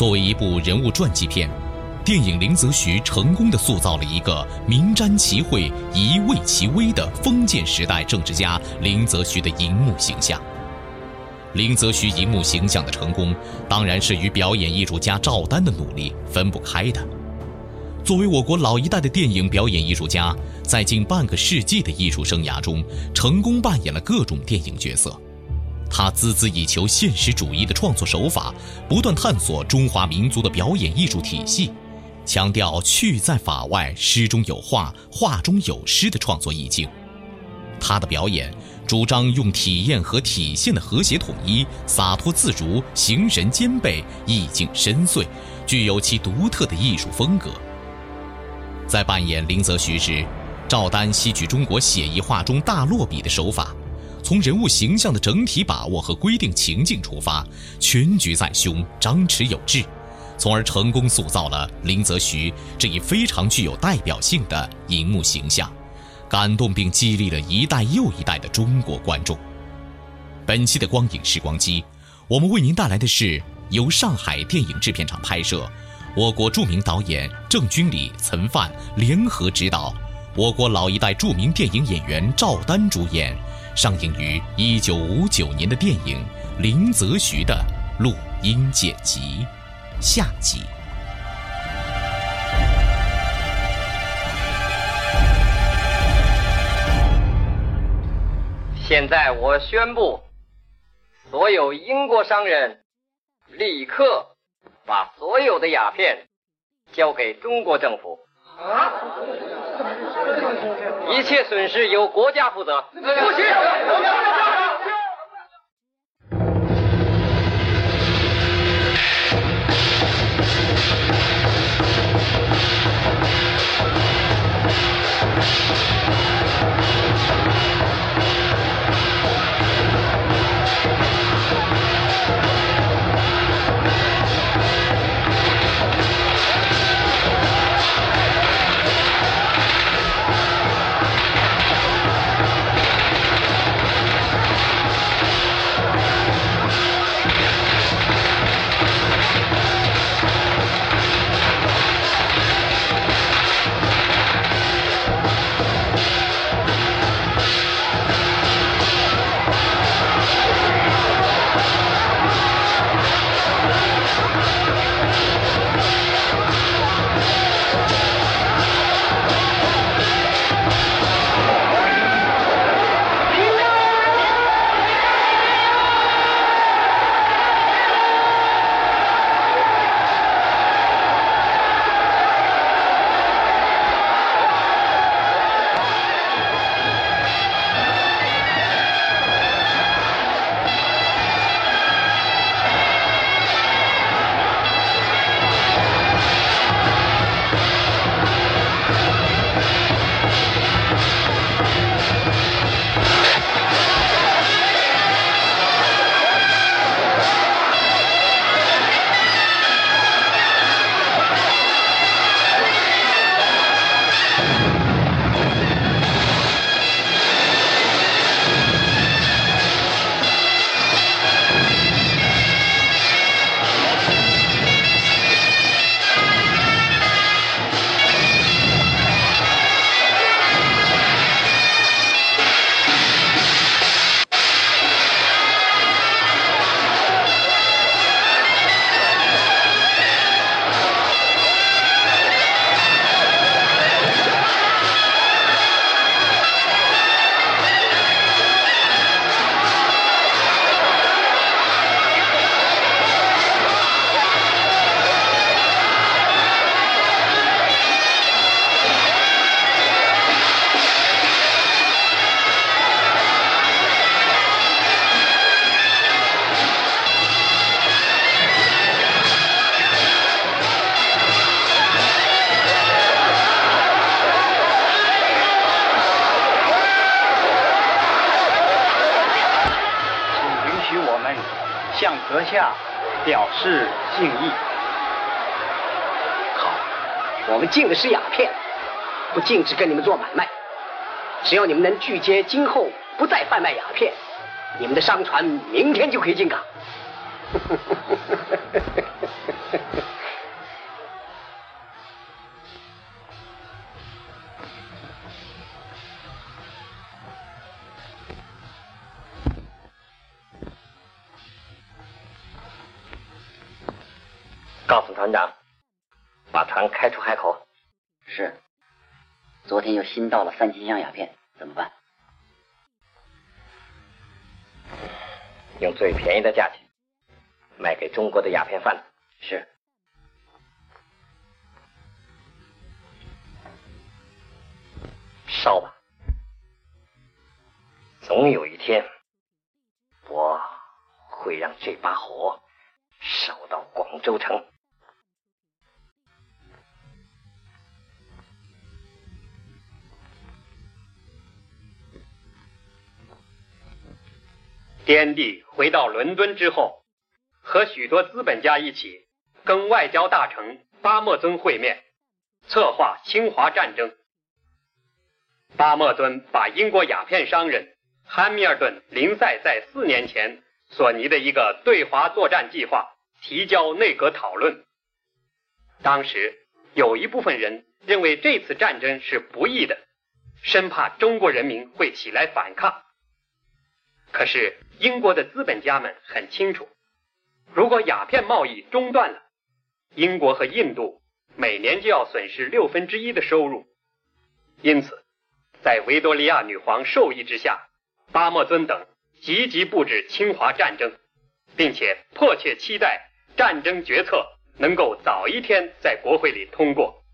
作为一部人物传记片，电影《林则徐》成功的塑造了一个名瞻其讳、疑畏其微的封建时代政治家林则徐的荧幕形象。林则徐荧幕形象的成功，当然是与表演艺术家赵丹的努力分不开的。作为我国老一代的电影表演艺术家，在近半个世纪的艺术生涯中，成功扮演了各种电影角色。他孜孜以求现实主义的创作手法，不断探索中华民族的表演艺术体系，强调趣在法外、诗中有画、画中有诗的创作意境。他的表演主张用体验和体现的和谐统一，洒脱自如，形神兼备，意境深邃，具有其独特的艺术风格。在扮演林则徐时，赵丹吸取中国写意画中大落笔的手法。从人物形象的整体把握和规定情境出发，全局在胸，张弛有致，从而成功塑造了林则徐这一非常具有代表性的荧幕形象，感动并激励了一代又一代的中国观众。本期的光影时光机，我们为您带来的是由上海电影制片厂拍摄，我国著名导演郑君里、岑范联合执导，我国老一代著名电影演员赵丹主演。上映于一九五九年的电影《林则徐》的录音剪辑，下集。现在我宣布，所有英国商人立刻把所有的鸦片交给中国政府。啊！一切损失由国家负责。不行！向阁下表示敬意。好，我们禁的是鸦片，不禁止跟你们做买卖。只要你们能拒接今后不再贩卖鸦片，你们的商船明天就可以进港。团长，把船开出海口。是。昨天又新到了三千箱鸦片，怎么办？用最便宜的价钱卖给中国的鸦片贩子。是。烧吧，总有一天，我会让这把火烧到广州城。天帝回到伦敦之后，和许多资本家一起跟外交大臣巴莫尊会面，策划侵华战争。巴莫尊把英国鸦片商人汉密尔顿·林赛在四年前所拟的一个对华作战计划提交内阁讨论。当时有一部分人认为这次战争是不义的，生怕中国人民会起来反抗。可是英国的资本家们很清楚，如果鸦片贸易中断了，英国和印度每年就要损失六分之一的收入。因此，在维多利亚女皇授意之下，巴莫尊等积极布置侵华战争，并且迫切期待战争决策能够早一天在国会里通过。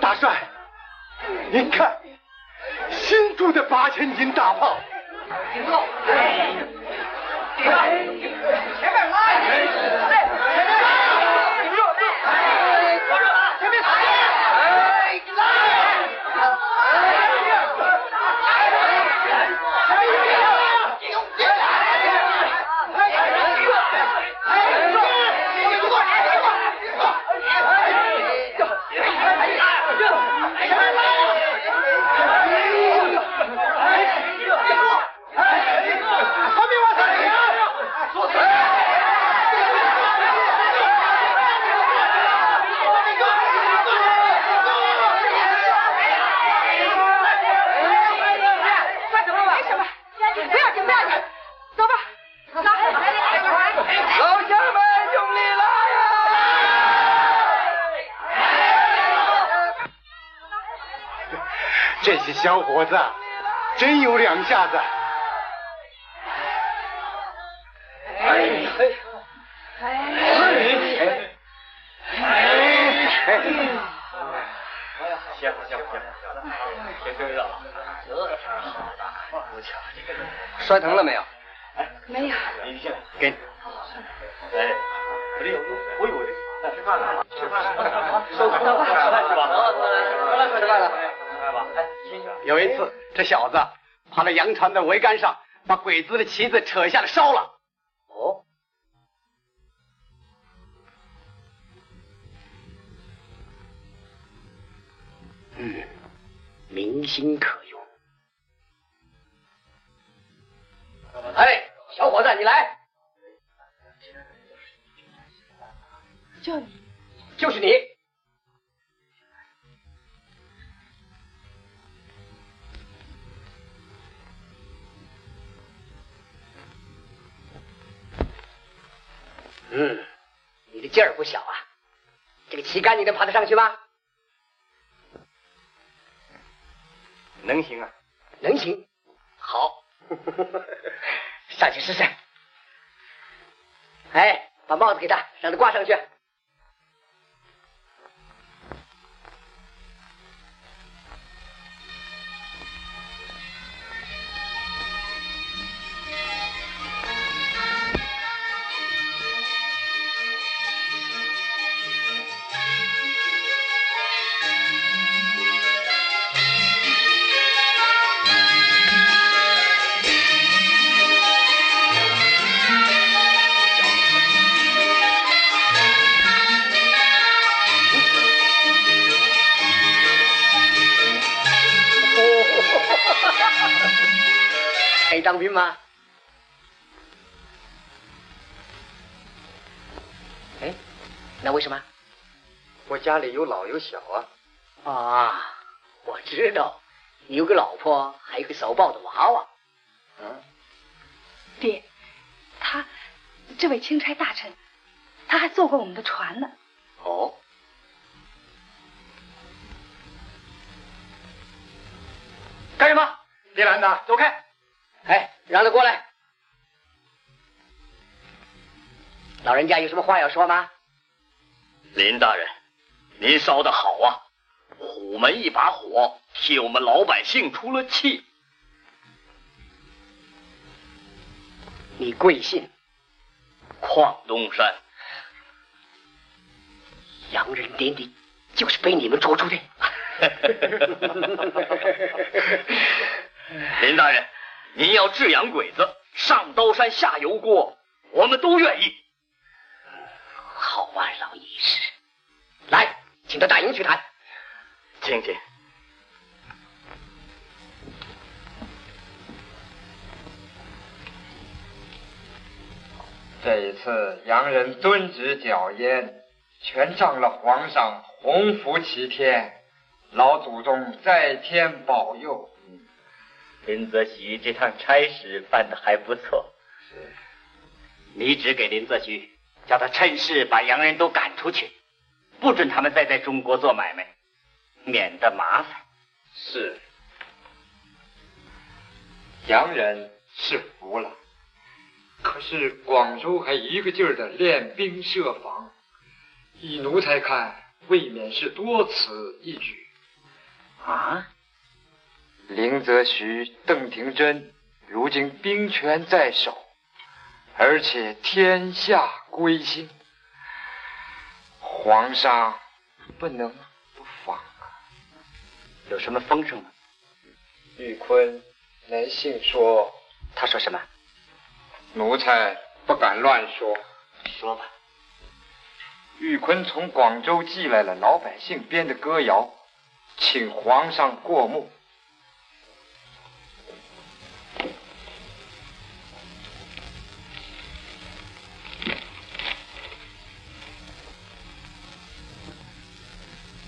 大帅，您看，新铸的八千斤大炮。停住！停！前面拉！前面拉！停住！哎，停住！前面拉！哎，拉！快走吧，没什么，不要紧，不要紧，走吧，走。老乡们，用力拉呀！这些小伙子真有两下子。哎哎哎哎哎！哎谢谢行行行，行推了，这事儿好大，摔疼了没有？哎，没有。你先给你。哎，我这有用，我有用。吃饭了？吃饭了吗？吃饭了吗？吃饭了吧？吃饭了，吃饭了。有一次，这小子爬到洋船的桅杆上，把鬼子的旗子扯下来烧了。哦，嗯，明心可用。哎，小伙子，你来。就你，就是你。嗯，你的劲儿不小啊！这个旗杆你能爬得上去吗？能行啊，能行。好，上去试试。哎，把帽子给他，让他挂上去。以当兵吗？哎，那为什么？我家里有老有小啊。啊，我知道，你有个老婆，还有个手抱的娃娃。嗯，爹，他这位钦差大臣，他还坐过我们的船呢。哦，干什么？别拦他，走开！哎，让他过来。老人家有什么话要说吗？林大人，您烧的好啊！虎门一把火，替我们老百姓出了气。你贵姓？邝东山。洋人点滴就是被你们捉住的。林大人，您要治洋鬼子，上刀山下油锅，我们都愿意。好啊，老义士，来，请到大营去谈。请请。这一次洋人遵旨剿燕，全仗了皇上洪福齐天，老祖宗在天保佑。林则徐这趟差事办得还不错。是，你只给林则徐，叫他趁势把洋人都赶出去，不准他们再在中国做买卖，免得麻烦。是，洋人是服了，可是广州还一个劲儿的练兵设防，以奴才看，未免是多此一举。啊？林则徐、邓廷桢如今兵权在手，而且天下归心，皇上不能不防啊！有什么风声吗？玉坤来信说，他说什么？奴才不敢乱说。说吧。玉坤从广州寄来了老百姓编的歌谣，请皇上过目。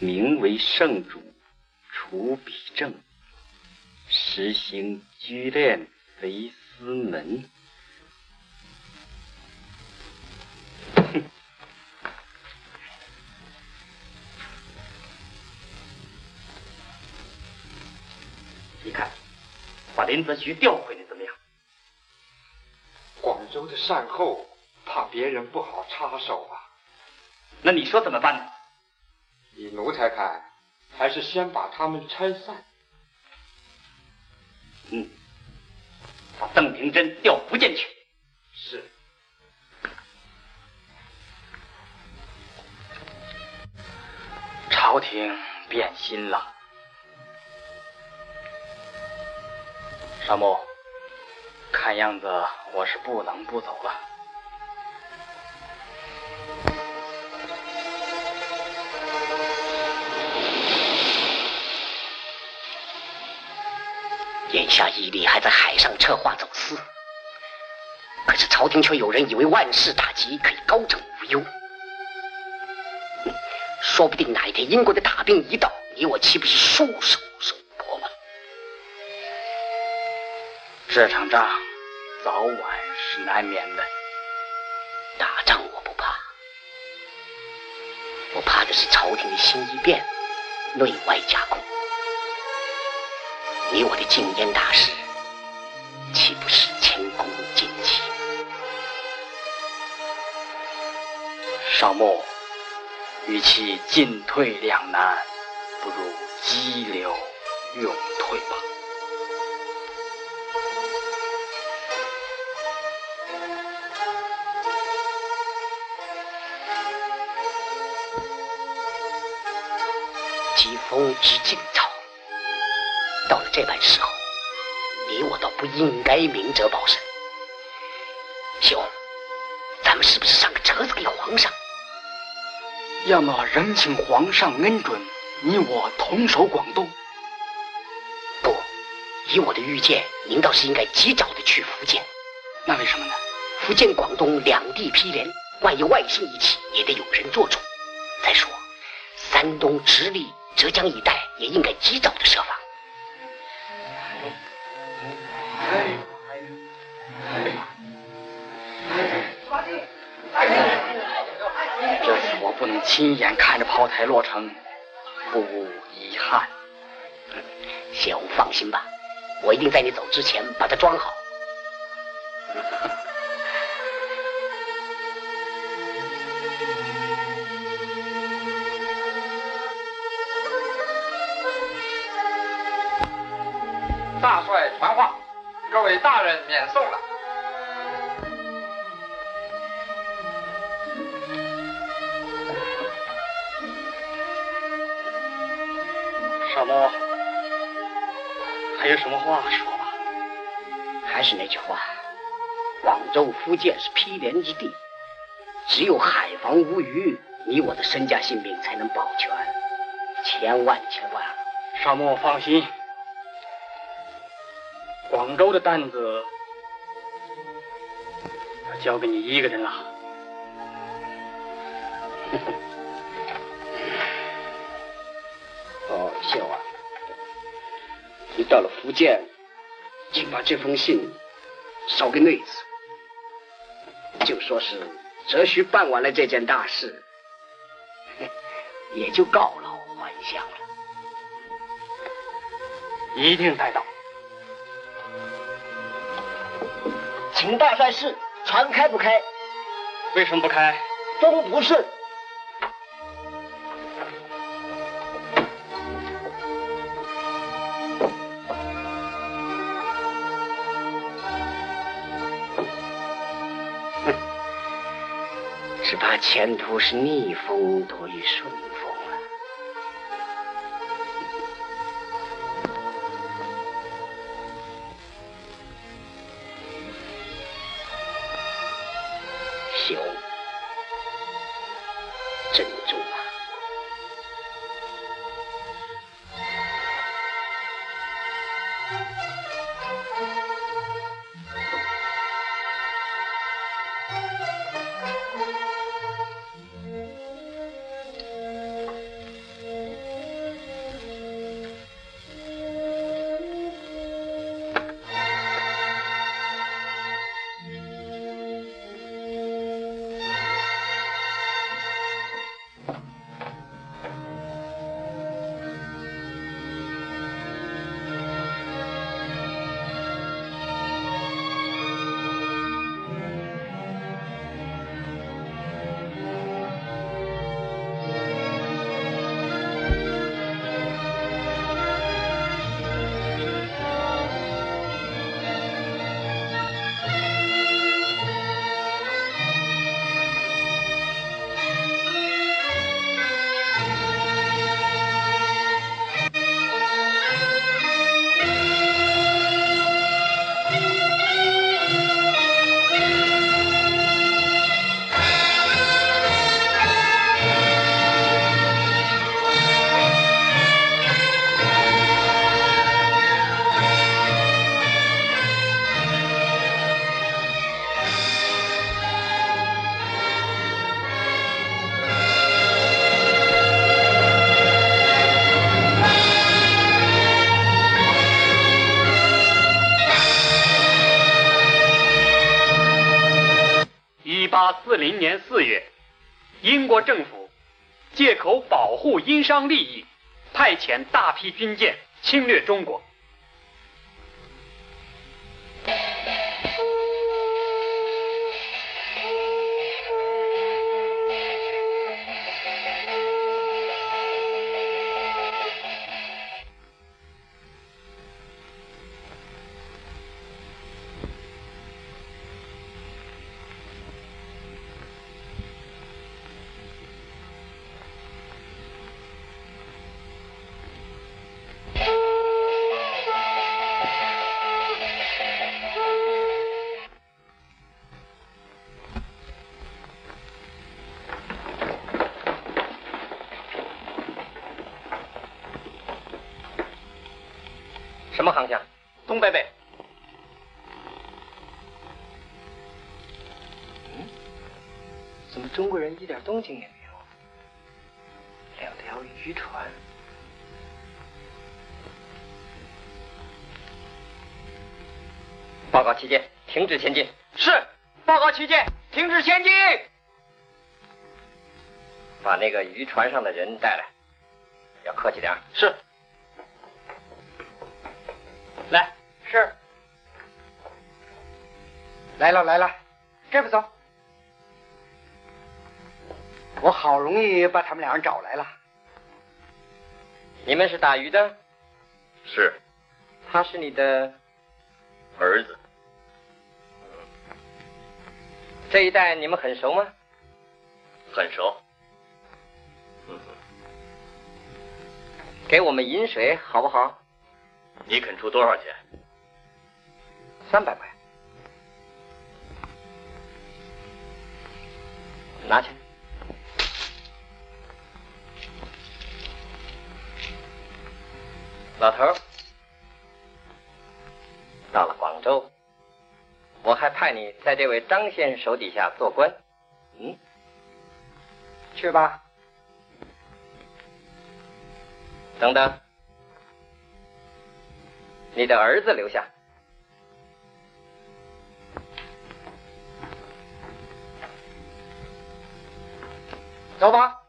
名为圣主，除彼政，实行居恋为司门。你看，把林则徐调回来怎么样？广州的善后，怕别人不好插手啊。那你说怎么办呢？以奴才看，还是先把他们拆散。嗯，把邓平珍调福建去。是。朝廷变心了。沙漠，看样子我是不能不走了。眼下义利还在海上策划走私，可是朝廷却有人以为万事大吉，可以高枕无忧。说不定哪一天英国的大兵一到，你我岂不是束手受缚吗？这场仗早晚是难免的。打仗我不怕，我怕的是朝廷的心一变，内外夹攻。你我的禁烟大事，岂不是前功尽弃？少穆，与其进退两难，不如激流勇退吧。疾风知劲草，到了这般时候，你我倒不应该明哲保身。兄，咱们是不是上个折子给皇上？要么仍请皇上恩准，你我同守广东。不，以我的预见，您倒是应该及早的去福建。那为什么呢？福建、广东两地毗连，万一外星一起，也得有人做主。再说，山东、直隶、浙江一带也应该及早的设防。不能亲眼看着炮台落成，不无遗憾。谢红放心吧，我一定在你走之前把它装好。大帅传话，各位大人免送了。少穆，还有什么话说吧？还是那句话，广州、福建是毗连之地，只有海防无虞，你我的身家性命才能保全。千万千万，少穆放心，广州的担子要交给你一个人了。到了福建，请把这封信捎给内子，就说是哲徐办完了这件大事，也就告老还乡了。一定带到。请大帅示，船开不开？为什么不开？风不顺。怕前途是逆风多于顺明年四月，英国政府借口保护英商利益，派遣大批军舰侵略中国，停止前进。是。报告旗舰，停止前进。把那个渔船上的人带来，要客气点。是。来，是。来了来了，这不走。我好容易把他们俩人找来了。你们是打鱼的？是。他是你的儿子。这一带你们很熟吗？很熟。嗯。给我们饮水好不好？你肯出多少钱？三百块。拿去。老头，到了广州，我还派你在这位张先生手底下做官。嗯，去吧。等等。你的儿子留下，走吧。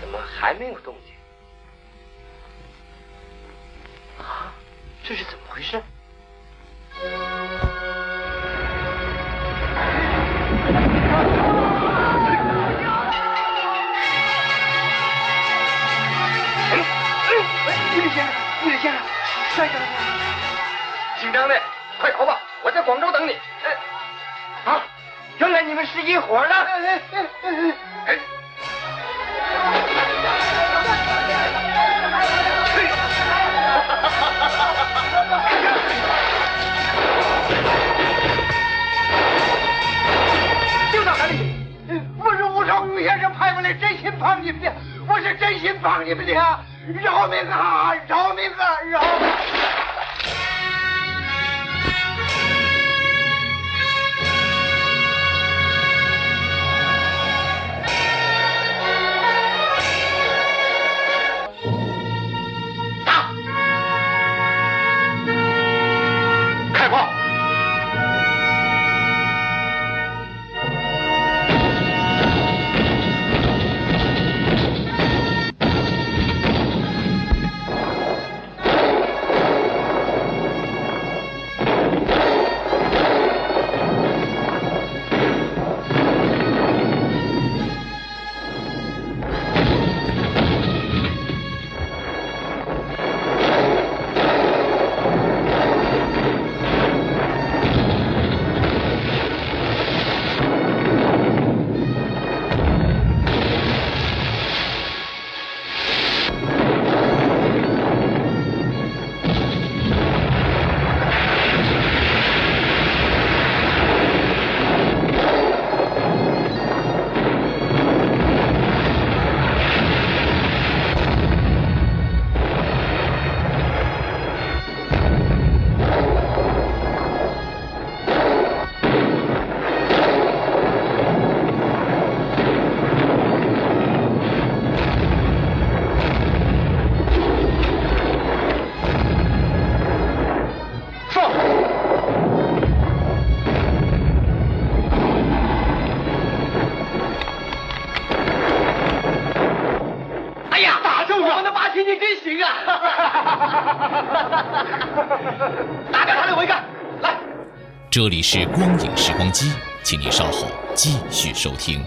怎么还没有动静？这是怎么回事？帅哥，姓张的，快逃吧！我在广州等你。啊，原来你们是一伙的。哎。就先生派过来，真心帮你们的，我是真心帮你们的，饶命啊！饶命啊！饶！这里是光影时光机，请您稍后继续收听。